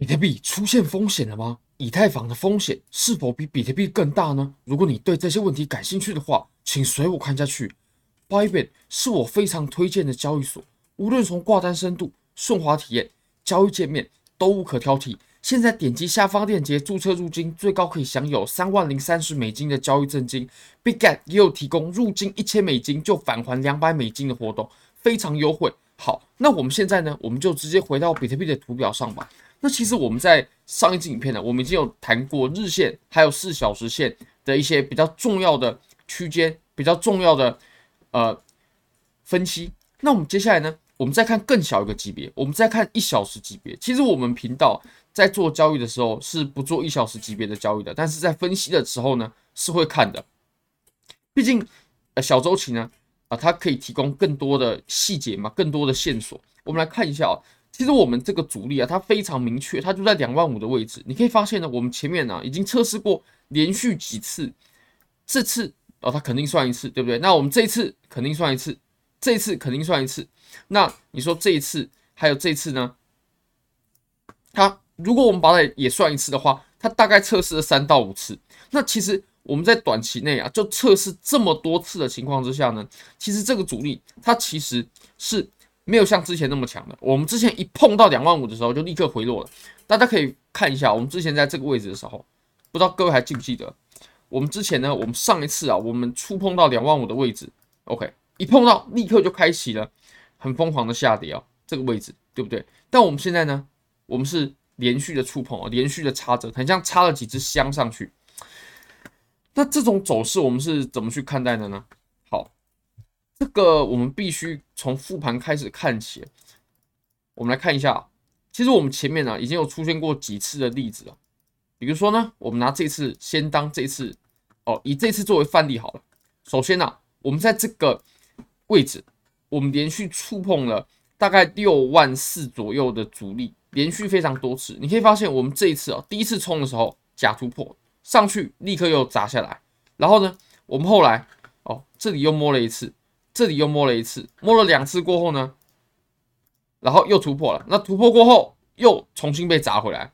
比特币出现风险了吗？以太坊的风险是否比比特币更大呢？如果你对这些问题感兴趣的话，请随我看下去。Bybit 是我非常推荐的交易所，无论从挂单深度、顺滑体验、交易界面都无可挑剔。现在点击下方链接注册入金，最高可以享有三万零三十美金的交易赠金。Bigget 也有提供入金一千美金就返还两百美金的活动，非常优惠。好，那我们现在呢，我们就直接回到比特币的图表上吧。那其实我们在上一支影片呢，我们已经有谈过日线还有四小时线的一些比较重要的区间，比较重要的呃分析。那我们接下来呢，我们再看更小一个级别，我们再看一小时级别。其实我们频道在做交易的时候是不做一小时级别的交易的，但是在分析的时候呢是会看的。毕竟呃小周期呢啊，它可以提供更多的细节嘛，更多的线索。我们来看一下啊。其实我们这个阻力啊，它非常明确，它就在两万五的位置。你可以发现呢，我们前面呢、已经测试过连续几次，这次哦，它肯定算一次，对不对？那我们这一次肯定算一次，这一次肯定算一次。那你说这一次还有这次呢？它如果我们把它也算一次的话，它大概测试了三到五次。那其实我们在短期内啊，就测试这么多次的情况之下呢，其实这个阻力它其实是。没有像之前那么强的，我们之前一碰到两万五的时候就立刻回落了。大家可以看一下，我们之前在这个位置的时候，不知道各位还记不记得？我们之前呢，我们上一次啊，我们触碰到两万五的位置，OK，一碰到立刻就开启了很疯狂的下跌啊，这个位置对不对？但我们现在呢，我们是连续的触碰啊，连续的插着，很像插了几支香上去。那这种走势我们是怎么去看待的呢？这个我们必须从复盘开始看起。我们来看一下，其实我们前面呢、啊、已经有出现过几次的例子了。比如说呢，我们拿这次先当这次哦，以这次作为范例好了。首先呢、我们在这个位置，我们连续触碰了大概六万四左右的阻力，连续非常多次。你可以发现，我们这一次啊，第一次冲的时候假突破上去，立刻又砸下来。然后呢，我们后来哦，这里又摸了一次。这里又摸了一次，摸了两次过后呢，然后又突破了。那突破过后又重新被砸回来。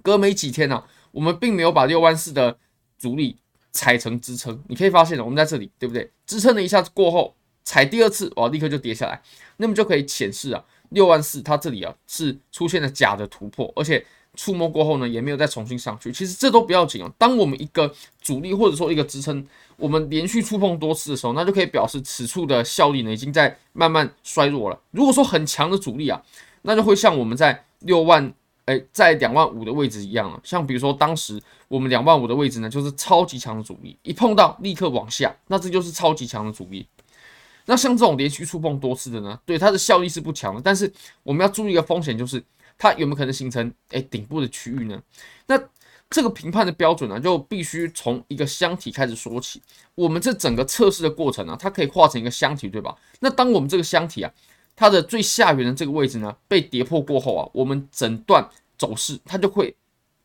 隔没几天呢、啊，我们并没有把六万四的阻力踩成支撑。你可以发现，我们在这里对不对？支撑了一下过后，踩第二次哇，立刻就跌下来。那么就可以显示啊，六万四它这里啊是出现了假的突破，而且。触摸过后呢，也没有再重新上去。其实这都不要紧哦。当我们一个阻力或者说一个支撑，我们连续触碰多次的时候，那就可以表示此处的效力呢已经在慢慢衰弱了。如果说很强的阻力啊，那就会像我们在六万哎，在两万五的位置一样了。像比如说当时我们两万五的位置呢，就是超级强的阻力，一碰到立刻往下，那这就是超级强的阻力。那像这种连续触碰多次的呢，对它的效力是不强的。但是我们要注意一个风险就是。它有没有可能形成哎顶部的区域呢？那这个评判的标准呢，就必须从一个箱体开始说起。我们这整个测试的过程呢，它可以画成一个箱体，对吧？那当我们这个箱体啊，它的最下缘的这个位置呢，被跌破过后啊，我们整段走势它就会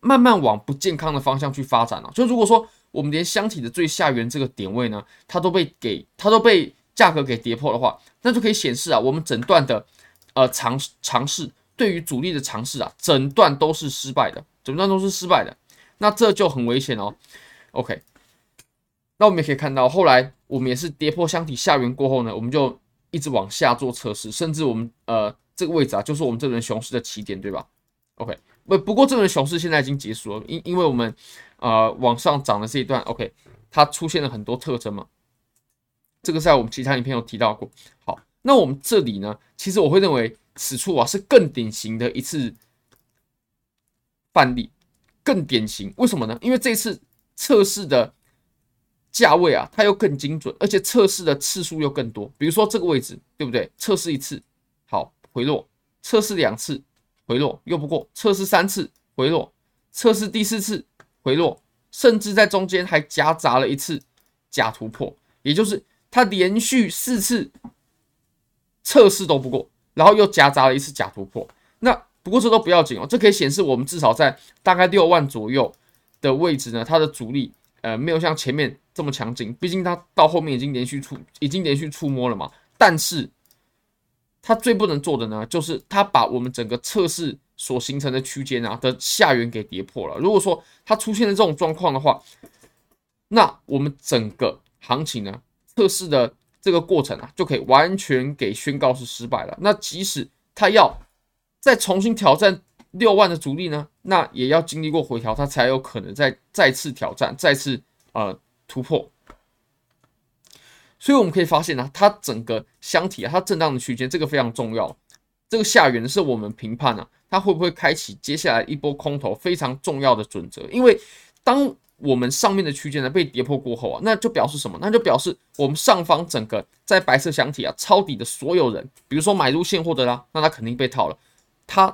慢慢往不健康的方向去发展了。就如果说我们连箱体的最下缘这个点位呢，它都被给它都被价格给跌破的话，那就可以显示啊，我们整段的呃尝尝试。对于主力的尝试啊，整段都是失败的，整段都是失败的，那这就很危险哦。OK，那我们也可以看到，后来我们也是跌破箱体下缘过后呢，我们就一直往下做测试，甚至我们呃这个位置啊，就是我们这轮熊市的起点，对吧？OK，不不过这轮熊市现在已经结束了，因因为我们呃往上涨的这一段，OK，它出现了很多特征嘛，这个在我们其他影片有提到过。好，那我们这里呢，其实我会认为。此处啊是更典型的一次范例，更典型。为什么呢？因为这次测试的价位啊，它又更精准，而且测试的次数又更多。比如说这个位置，对不对？测试一次，好，回落；测试两次，回落又不过；测试三次，回落；测试第四次，回落，甚至在中间还夹杂了一次假突破，也就是它连续四次测试都不过。然后又夹杂了一次假突破，那不过这都不要紧哦，这可以显示我们至少在大概六万左右的位置呢，它的阻力呃没有像前面这么强劲，毕竟它到后面已经连续触已经连续触摸了嘛。但是它最不能做的呢，就是它把我们整个测试所形成的区间啊的下缘给跌破了。如果说它出现了这种状况的话，那我们整个行情呢，测试的这个过程啊，就可以完全给宣告是失败了。那即使他要再重新挑战六万的阻力呢，那也要经历过回调，它才有可能再再次挑战，再次呃突破。所以我们可以发现呢、它整个箱体啊，它震荡的区间这个非常重要。这个下缘是我们评判啊，它会不会开启接下来一波空头非常重要的准则。因为当我们上面的区间呢被跌破过后啊，那就表示什么？那就表示我们上方整个在白色箱体啊抄底的所有人，比如说买入现货的啦，那他肯定被套了。他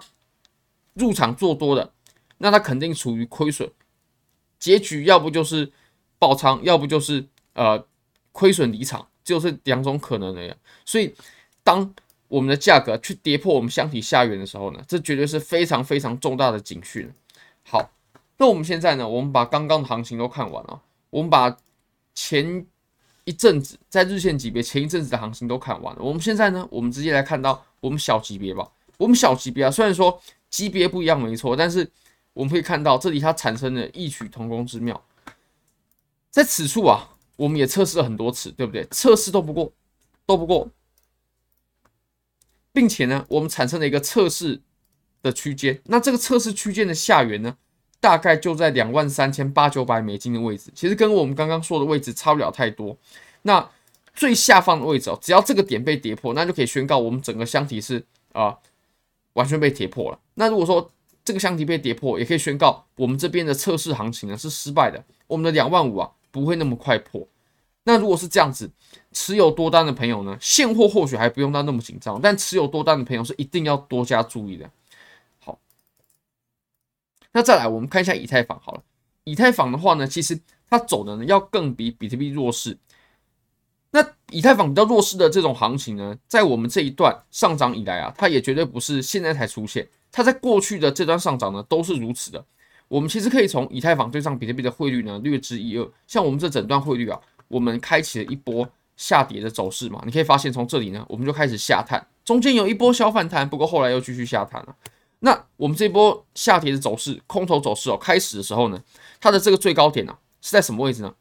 入场做多的，那他肯定处于亏损。结局要不就是爆仓，要不就是呃亏损离场，就是两种可能的呀。所以当我们的价格去跌破我们箱体下缘的时候呢，这绝对是非常非常重大的警讯。好。那我们现在呢？我们把刚刚的行情都看完了。我们把前一阵子在日线级别前一阵子的行情都看完了。我们现在呢？我们直接来看到我们小级别吧。我们小级别啊，虽然说级别不一样没错，但是我们可以看到这里它产生了异曲同工之妙。在此处啊，我们也测试了很多次，对不对？测试都不过，都不过，并且呢，我们产生了一个测试的区间。那这个测试区间的下缘呢？大概就在两万三千八九百美金的位置，其实跟我们刚刚说的位置差不了太多。那最下方的位置哦，只要这个点被跌破，那就可以宣告我们整个箱体是啊、完全被跌破了。那如果说这个箱体被跌破，也可以宣告我们这边的测试行情呢是失败的，我们的两万五啊不会那么快破。那如果是这样子，持有多单的朋友呢，现货或许还不用到那么紧张，但持有多单的朋友是一定要多加注意的。那再来，我们看一下以太坊好了。以太坊的话呢，其实它走的呢要更比比特币弱势。那以太坊比较弱势的这种行情呢，在我们这一段上涨以来啊，它也绝对不是现在才出现，它在过去的这段上涨呢都是如此的。我们其实可以从以太坊对上比特币的汇率呢略知一二。像我们这整段汇率啊，我们开启了一波下跌的走势嘛，你可以发现从这里呢，我们就开始下探，中间有一波小反弹，不过后来又继续下探了。那我们这波下跌的走势，空头走势哦，开始的时候呢，它的这个最高点呢、是在什么位置呢？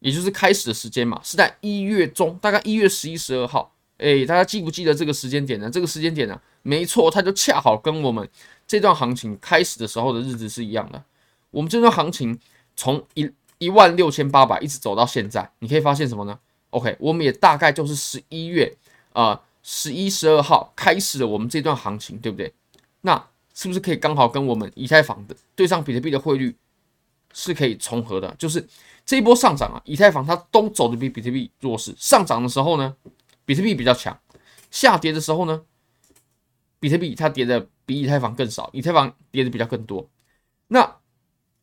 也就是开始的时间嘛，是在一月中，大概一月十一、十二号。哎，大家记不记得这个时间点呢？这个时间点呢，没错，它就恰好跟我们这段行情开始的时候的日子是一样的。我们这段行情从一一万六千八百一直走到现在，你可以发现什么呢？OK，我们也大概就是十一月啊，十一、十二号开始了我们这段行情，对不对？那是不是可以刚好跟我们以太坊的对上比特币的汇率是可以重合的？就是这一波上涨啊，以太坊它都走的比比特币弱势。上涨的时候呢，比特币比较强；下跌的时候呢，比特币它跌的比以太坊更少，以太坊跌的比较更多。那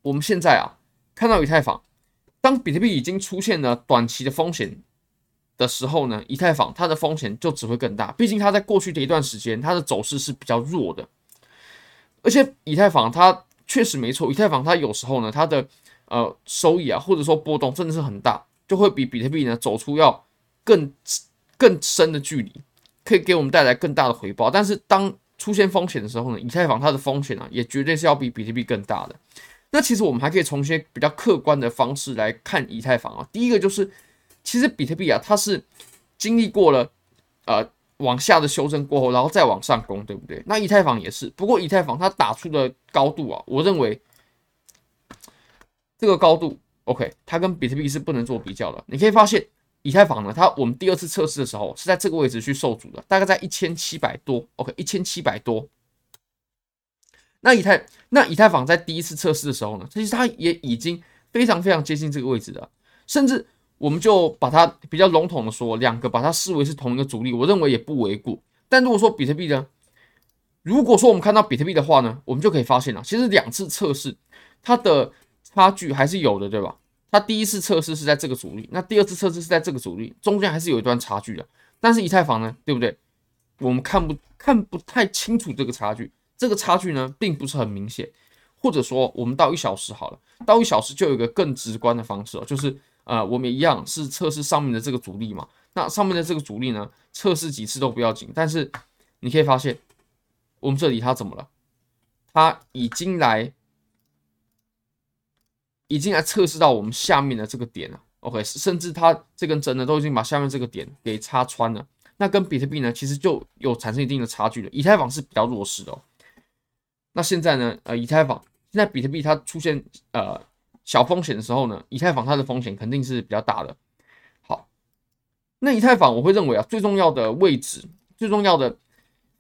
我们现在啊，看到以太坊，当比特币已经出现了短期的风险的时候呢，以太坊它的风险就只会更大。毕竟它在过去的一段时间，它的走势是比较弱的。而且以太坊它确实没错，以太坊它有时候呢，它的呃收益啊，或者说波动真的是很大，就会比比特币呢走出要更更深的距离，可以给我们带来更大的回报。但是当出现风险的时候呢，以太坊它的风险啊，也绝对是要比比特币更大的。那其实我们还可以从一些比较客观的方式来看以太坊啊。第一个就是，其实比特币啊，它是经历过了呃。往下的修正过后，然后再往上攻，对不对？那以太坊也是，不过以太坊它打出的高度啊，我认为这个高度，OK，它跟比特币是不能做比较的。你可以发现，以太坊呢，它我们第二次测试的时候是在这个位置去受阻的，大概在一千七百多，OK，一千七百多。那以太那以太坊在第一次测试的时候呢，其实它也已经非常非常接近这个位置的，甚至。我们就把它比较笼统的说，两个把它视为是同一个阻力，我认为也不为过。但如果说比特币呢？如果说我们看到比特币的话呢，我们就可以发现了，其实两次测试它的差距还是有的，对吧？它第一次测试是在这个阻力，那第二次测试是在这个阻力，中间还是有一段差距的。但是以太坊呢，对不对？我们看不看不太清楚这个差距，这个差距呢，并不是很明显。或者说，我们到一小时好了，到一小时就有一个更直观的方式哦，就是。呃，我们一样是测试上面的这个阻力嘛。那上面的这个阻力呢，测试几次都不要紧。但是你可以发现，我们这里它怎么了？它已经来，已经来测试到我们下面的这个点了。OK，甚至它这根针呢，都已经把下面这个点给插穿了。那跟比特币呢，其实就有产生一定的差距了。以太坊是比较弱势的哦。那现在呢，呃，以太坊现在比特币它出现呃小风险的时候呢，以太坊它的风险肯定是比较大的。好，那以太坊我会认为啊，最重要的位置，最重要的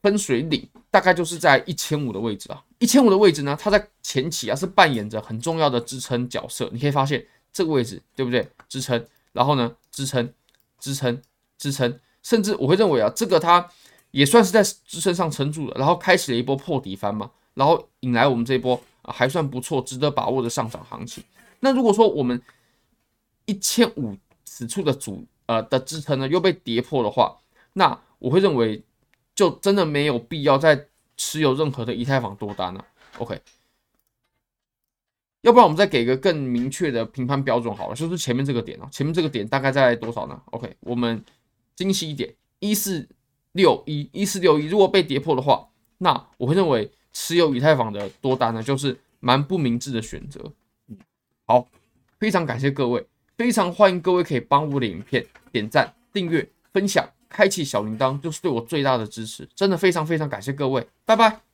分水岭，大概就是在一千五的位置啊。一千五的位置呢，它在前期啊是扮演着很重要的支撑角色。你可以发现这个位置对不对？支撑，然后呢，支撑，支撑，支撑。甚至我会认为啊，这个它也算是在支撑上撑住了，然后开启了一波破底翻嘛，然后引来我们这一波啊还算不错、值得把握的上涨行情。那如果说我们一千五此处的主呃的支撑呢又被跌破的话，那我会认为就真的没有必要再持有任何的以太坊多单了。OK，要不然我们再给个更明确的评判标准好了，就是前面这个点啊，前面这个点大概在多少呢？OK，我们。精细一点，一四六一，一四六一，如果被跌破的话，那我会认为持有以太坊的多单呢，就是蛮不明智的选择。好，非常感谢各位，非常欢迎各位可以帮我的影片点赞、订阅、分享、开启小铃铛，就是对我最大的支持。真的非常非常感谢各位，拜拜。